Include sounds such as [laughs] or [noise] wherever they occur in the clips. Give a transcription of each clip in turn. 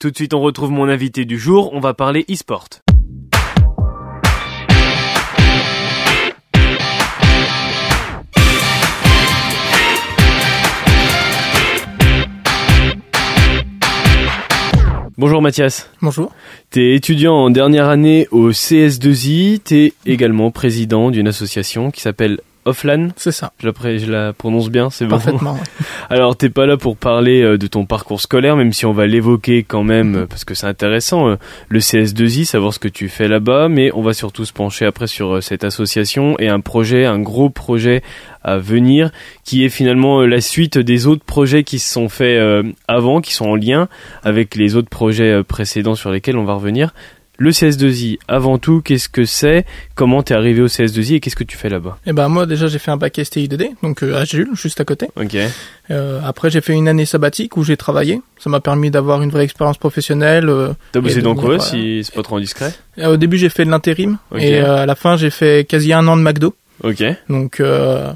Tout de suite, on retrouve mon invité du jour. On va parler e-sport. Bonjour Mathias. Bonjour. T'es étudiant en dernière année au CS2I. T'es également président d'une association qui s'appelle Offline. C'est ça. Je la, je la prononce bien, c'est bon. Parfaitement. ouais. [laughs] Alors, t'es pas là pour parler euh, de ton parcours scolaire, même si on va l'évoquer quand même, euh, parce que c'est intéressant, euh, le CS2I, savoir ce que tu fais là-bas, mais on va surtout se pencher après sur cette association et un projet, un gros projet à venir, qui est finalement la suite des autres projets qui se sont faits avant, qui sont en lien avec les autres projets précédents sur lesquels on va revenir. Le CS2I, avant tout, qu'est-ce que c'est Comment t'es arrivé au CS2I et qu'est-ce que tu fais là-bas? Et ben moi déjà j'ai fait un bac STI2D, donc euh, à Jules, juste à côté. Ok. Euh, après j'ai fait une année sabbatique où j'ai travaillé. Ça m'a permis d'avoir une vraie expérience professionnelle. euh, T'as bossé dans quoi, si c'est pas trop indiscret? Et au début j'ai fait de l'intérim Ok. et euh, à la fin j'ai fait quasi un an de McDo. Ok. Donc euh,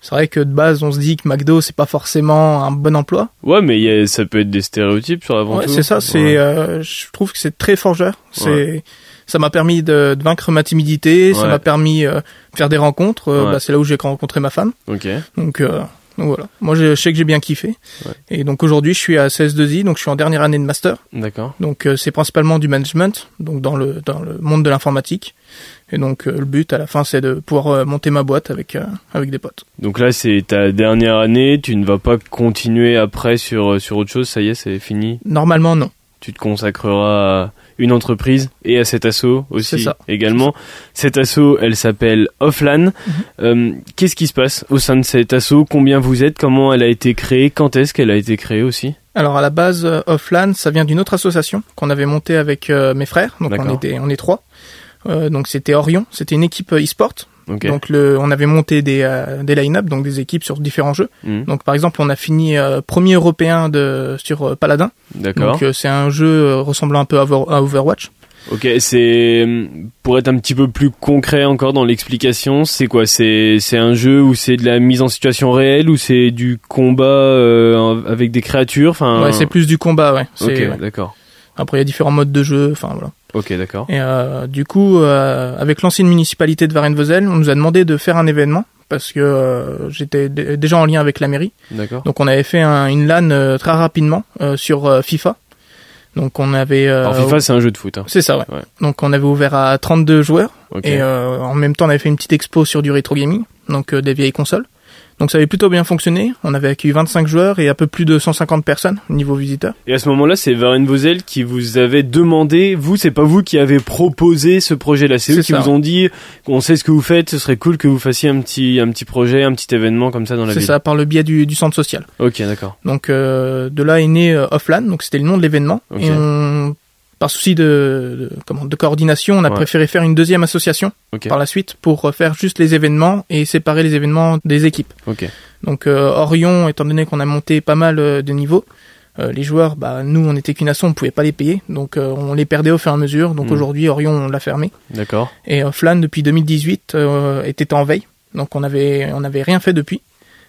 c'est vrai que de base on se dit que McDo c'est pas forcément un bon emploi. Ouais, mais a- ça peut être des stéréotypes sur avant Ouais, c'est ça. C'est Ouais. euh, je trouve que c'est très forgeur. C'est ça m'a permis de, de vaincre ma timidité. Ça m'a permis euh, de faire des rencontres. Euh, bah, c'est là où j'ai rencontré ma femme. Ok. Donc, euh, donc voilà. Moi, je, je sais que j'ai bien kiffé. Ouais. Et donc aujourd'hui, je suis à CS2I, donc je suis en dernière année de master. D'accord. Donc euh, c'est principalement du management, donc dans le dans le monde de l'informatique. Et donc euh, le but à la fin, c'est de pouvoir euh, monter ma boîte avec avec des potes. Donc là, c'est ta dernière année. Tu ne vas pas continuer après sur sur autre chose. Ça y est, c'est fini. Normalement, non. Tu te consacreras à une entreprise et à cet assaut aussi ça. également. Cet assaut, elle s'appelle Offline. Mhm. Euh, Qu'est-ce qui se passe au sein de cet assaut? Combien vous êtes? Comment elle a été créée? Quand est-ce qu'elle a été créée aussi? Alors à la base, euh, Offline, ça vient d'une autre association qu'on avait montée avec euh, mes frères. Donc on D'accord. était on est trois. Euh, donc c'était Orion, c'était une équipe e-sport. Donc le, on avait monté des, euh, des line-up, donc des équipes sur différents jeux. Mhm. Donc par exemple, on a fini euh, premier européen de sur euh, Paladin. D'accord. Donc euh, c'est un jeu euh, ressemblant un peu à, à Overwatch. Ok, c'est pour être un petit peu plus concret encore dans l'explication, c'est quoi? C'est c'est un jeu où c'est de la mise en situation réelle ou c'est du combat euh, avec des créatures? Enfin, Ouais, c'est plus du combat, ouais. Ok, ouais. d'accord. Après, il y a différents modes de jeu, enfin voilà. Ok, d'accord. Et euh, du coup, euh, avec l'ancienne municipalité de Varennes-Vauzelles, on nous a demandé de faire un événement parce que euh, j'étais déjà en lien avec la mairie. D'accord. Donc on avait fait un, une LAN très rapidement sur FIFA. Donc on avait... Alors FIFA, c'est un jeu de foot. Hein. C'est ça, ouais. Ouais. Donc on avait ouvert à 32 joueurs Ok. et en même temps on avait fait une petite expo sur du rétro gaming, donc des vieilles consoles. Donc ça avait plutôt bien fonctionné. On avait accueilli 25 joueurs et un peu plus de 150 personnes au niveau visiteur. Et à ce moment-là, c'est Varen Vosel qui vous avait demandé, vous, c'est pas vous qui avez proposé ce projet-là, c'est eux C'est qui ça, vous ont dit, on sait ce que vous faites, ce serait cool que vous fassiez un petit, un petit projet, un petit événement comme ça dans la C'est ville. ça, par le biais du, du centre social. Ok, d'accord. Donc euh, de là est né euh, Offline, donc c'était le nom de l'événement. Ok. Et on, par souci de, de, comment, de coordination, on a Ouais. préféré faire une deuxième association par la suite pour faire juste les événements et séparer les événements des équipes. Donc euh, Orion, étant donné qu'on a monté pas mal euh, de niveaux, euh, les joueurs, bah nous on était qu'une asso, on pouvait pas les payer, donc euh, on les perdait au fur et à mesure. Donc Mhm. aujourd'hui Orion on l'a fermé D'accord. et Offline depuis 2018 euh, était en veille, donc on avait on avait rien fait depuis.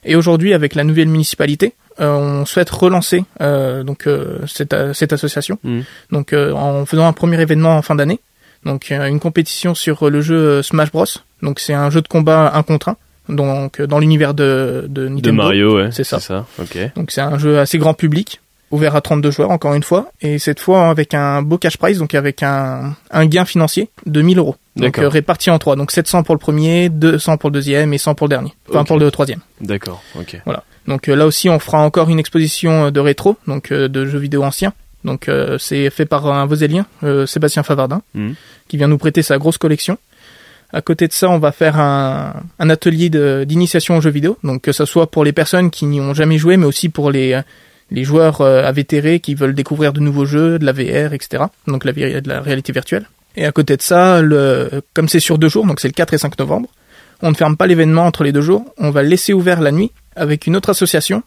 Et aujourd'hui avec la nouvelle municipalité, on souhaite relancer euh, donc euh, cette, euh, cette association. Mhm. Donc euh, en faisant un premier événement en fin d'année, donc euh, une compétition sur le jeu euh, Smash Bros. Donc c'est un jeu de combat un contre un, donc euh, dans l'univers de de De Nintendo. Mario, ouais. C'est ça. Ok. Donc c'est un jeu assez grand public, ouvert à 32 joueurs encore une fois, et cette fois avec un beau cash prize, donc avec un, un gain financier de 1000 euros. Donc euh, réparti en trois, donc 700 pour le premier, 200 pour le deuxième et 100 pour le dernier, enfin Ok. pour le troisième. D'accord. Ok. Donc euh, là aussi on fera encore une exposition euh, de rétro, donc euh, de jeux vidéo anciens. Donc euh, c'est fait par un Vosélien, euh, Sébastien Favardin, Mhm. qui vient nous prêter sa grosse collection. À côté de ça, on va faire un, un atelier d'initiation aux jeux vidéo, donc que ce soit pour les personnes qui n'y ont jamais joué, mais aussi pour les, les joueurs euh, avétérés qui veulent découvrir de nouveaux jeux, de la VR, etc. Donc la, de la réalité virtuelle. Et à côté de ça, le, comme c'est sur deux jours, donc c'est le 4 et 5 novembre, on ne ferme pas l'événement entre les deux jours, on va le laisser ouvert la nuit avec une autre association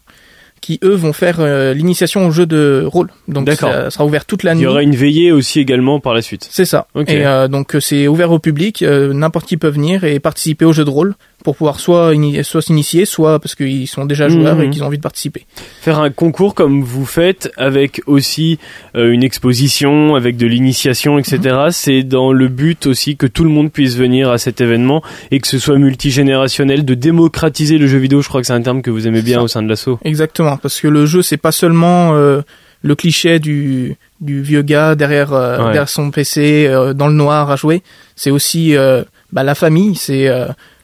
qui eux vont faire euh, l'initiation au jeu de rôle. Donc ça sera ouvert toute la Il nuit. y aura une veillée aussi également par la suite. C'est ça. Et euh, donc euh, c'est ouvert au public, euh, n'importe qui peut venir et participer au jeu de rôle pour pouvoir soit soit s'initier, soit parce qu'ils sont déjà joueurs et Mhm. qu'ils ont envie de participer. Faire un concours comme vous faites avec aussi euh, une exposition, avec de l'initiation, etc. C'est dans le but aussi que tout le monde puisse venir à cet événement et que ce soit multigénérationnel, de démocratiser le jeu vidéo. Je crois que c'est un terme que vous aimez bien au sein de l'assaut. Exactement, parce que le jeu c'est pas seulement euh, le cliché du du vieux gars derrière euh, Ouais. derrière son PC dans le noir à jouer. C'est aussi bah, la famille, c'est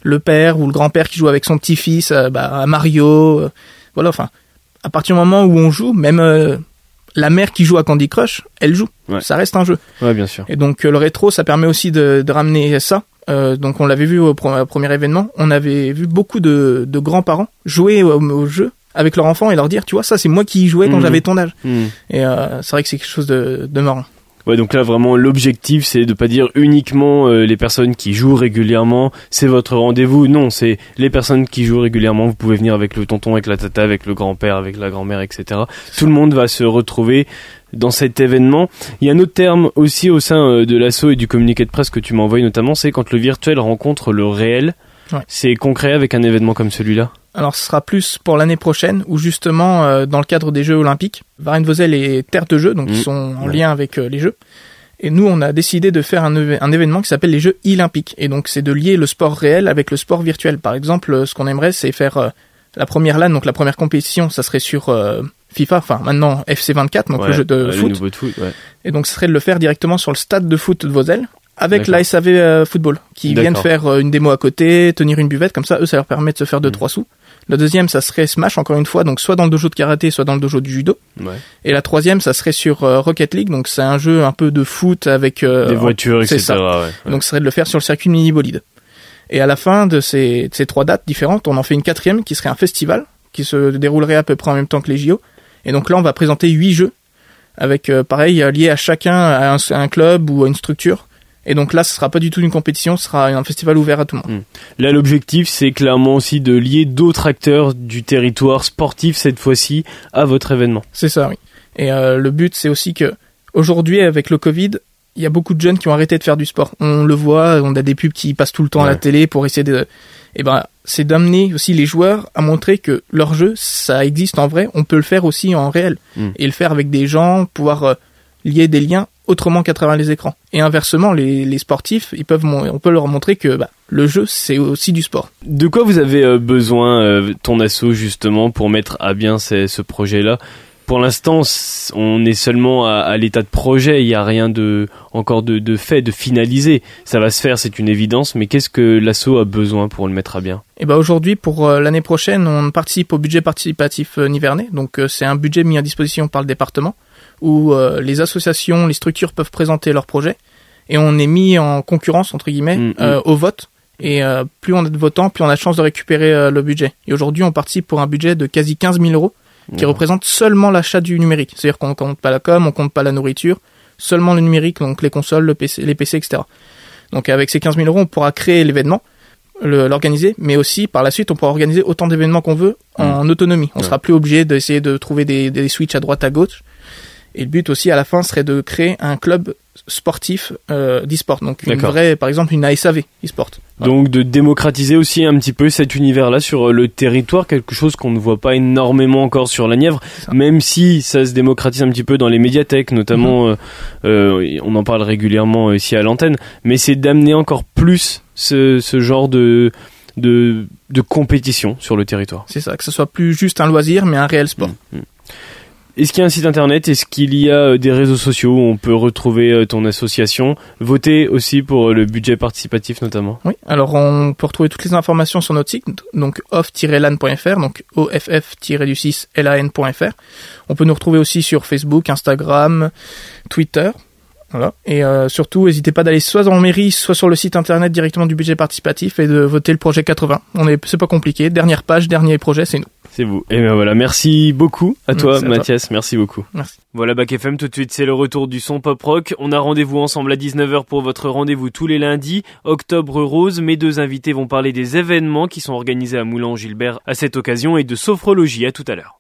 le père ou le grand-père qui joue avec son petit-fils euh, bah, à Mario. euh, voilà, enfin, à partir du moment où on joue, même euh, la mère qui joue à Candy Crush, elle joue. Ouais. Ça reste un jeu. Ouais, bien sûr. Et donc le rétro, ça permet aussi de, de ramener ça. Euh, donc on l'avait vu au, pre- au premier événement, on avait vu beaucoup de, de grands-parents jouer au, au jeu avec leurs enfants et leur dire, tu vois, ça c'est moi qui y jouais quand Mhm. j'avais ton âge. Hmm. Et euh, c'est vrai que c'est quelque chose de, de marrant. Ouais, donc là vraiment l'objectif c'est de pas dire uniquement euh, les personnes qui jouent régulièrement, c'est votre rendez-vous. Non, c'est les personnes qui jouent régulièrement. Vous pouvez venir avec le tonton, avec la tata, avec le grand-père, avec la grand-mère, etc. Tout le monde va se retrouver dans cet événement. Il y a un autre terme aussi au sein euh, de l'assaut et du communiqué de presse que tu m'as envoyé notamment, c'est quand le virtuel rencontre le réel. Ouais. C'est concret avec un événement comme celui-là. Alors ce sera plus pour l'année prochaine, où justement, euh, dans le cadre des Jeux Olympiques, Varennes-Vauzelles est terre de jeux, donc ils sont en Ouais. lien avec euh, les Jeux. Et nous, on a décidé de faire un, événement qui s'appelle les Jeux Olympiques. Et donc c'est de lier le sport réel avec le sport virtuel. Par exemple, euh, ce qu'on aimerait, c'est faire euh, la première LAN, donc la première compétition, ça serait sur FIFA, enfin maintenant FC24, donc Ouais, le jeu de le foot. nouveau de foot. Ouais. Et donc ce serait de le faire directement sur le stade de foot de Vosel avec la SAV euh, Football qui viennent D'accord. faire euh, une démo à côté, tenir une buvette comme ça, eux ça leur permet de se faire deux Mm. trois sous. Le deuxième ça serait Smash encore une fois donc soit dans le dojo de karaté soit dans le dojo du judo. Ouais. Et la troisième ça serait sur euh, Rocket League donc c'est un jeu un peu de foot avec euh, Des voitures, etc. ça. ouais. Ouais. donc ce serait de le faire sur le circuit mini bolide. Et à la fin de ces, de ces trois dates différentes, on en fait une quatrième qui serait un festival qui se déroulerait à peu près en même temps que les JO. Et donc là, on va présenter huit jeux avec euh, pareil lié à chacun à un, à un club ou à une structure. Et donc là, ce sera pas du tout une compétition, ce sera un festival ouvert à tout le monde. Là, l'objectif, c'est clairement aussi de lier d'autres acteurs du territoire sportif cette fois-ci à votre événement. C'est ça, oui. Et euh, le but, c'est aussi que aujourd'hui, avec le Covid, il y a beaucoup de jeunes qui ont arrêté de faire du sport. On le voit, on a des pubs qui passent tout le temps à la télé pour essayer de. Et ben, c'est d'amener aussi les joueurs à montrer que leur jeu, ça existe en vrai. On peut le faire aussi en réel Mm. et le faire avec des gens, pouvoir euh, lier des liens autrement qu'à travers les écrans. Et inversement, les, les sportifs, ils peuvent, on peut leur montrer que bah, le jeu, c'est aussi du sport. De quoi vous avez euh, besoin, euh, ton asso, justement, pour mettre à bien ces- ce projet-là? Pour l'instant, on est seulement à, à l'état de projet, il n'y a rien de encore de, de fait, de finalisé. Ça va se faire, c'est une évidence, mais qu'est-ce que l'asso a besoin pour le mettre à bien? Et ben aujourd'hui, pour euh, l'année prochaine, on participe au budget participatif Nivernais. Donc c'est un budget mis à disposition par le département où euh, les associations, les structures peuvent présenter leurs projets et on est mis en concurrence entre guillemets Mm, euh, au vote. Et euh, plus on a de votants, plus on a de chances de récupérer euh, le budget. Et aujourd'hui, on participe pour un budget de quasi 15 000 euros qui représente seulement l'achat du numérique. C'est-à-dire qu'on compte pas la com, on compte pas la nourriture, seulement le numérique, donc les consoles, le PC, les PC, etc. Donc avec ces 15 000 euros, on pourra créer l'événement, l'organiser, mais aussi par la suite, on pourra organiser autant d'événements qu'on veut en autonomie. On Ouais. sera plus obligé d'essayer de trouver des, des switches à droite, à gauche. Et le but aussi, à la fin, serait de créer un club sportif euh, d'e-sport. Donc une vraie, par exemple, une ASAV e-sport. Voilà. Donc de démocratiser aussi un petit peu cet univers-là sur euh, le territoire, quelque chose qu'on ne voit pas énormément encore sur la Nièvre, même si ça se démocratise un petit peu dans les médiathèques, notamment, Mhm. euh, euh, on en parle régulièrement ici à l'antenne, mais c'est d'amener encore plus ce, ce genre de, de, de compétition sur le territoire. C'est ça, que ce soit plus juste un loisir, mais un réel sport. Mhm. Est-ce qu'il y a un site internet? Est-ce qu'il y a euh, des réseaux sociaux où on peut retrouver euh, ton association? Voter aussi pour euh, le budget participatif notamment. Oui, alors on peut retrouver toutes les informations sur notre site, donc off-lan.fr, donc off-lan.fr. On peut nous retrouver aussi sur Facebook, Instagram, Twitter. Voilà. Et euh, surtout, n'hésitez pas d'aller soit en mairie, soit sur le site internet directement du budget participatif et de voter le projet 80. On est, c'est pas compliqué. Dernière page, dernier projet, c'est nous. C'est vous. Et bien voilà, merci beaucoup à toi Merci à toi. Mathias, merci beaucoup. Merci. Voilà Bac FM, tout de suite c'est le retour du son pop rock. On a rendez-vous ensemble à 19h pour votre rendez-vous tous les lundis. Octobre Rose, mes deux invités vont parler des événements qui sont organisés à Moulin Gilbert à cette occasion et de sophrologie. À tout à l'heure.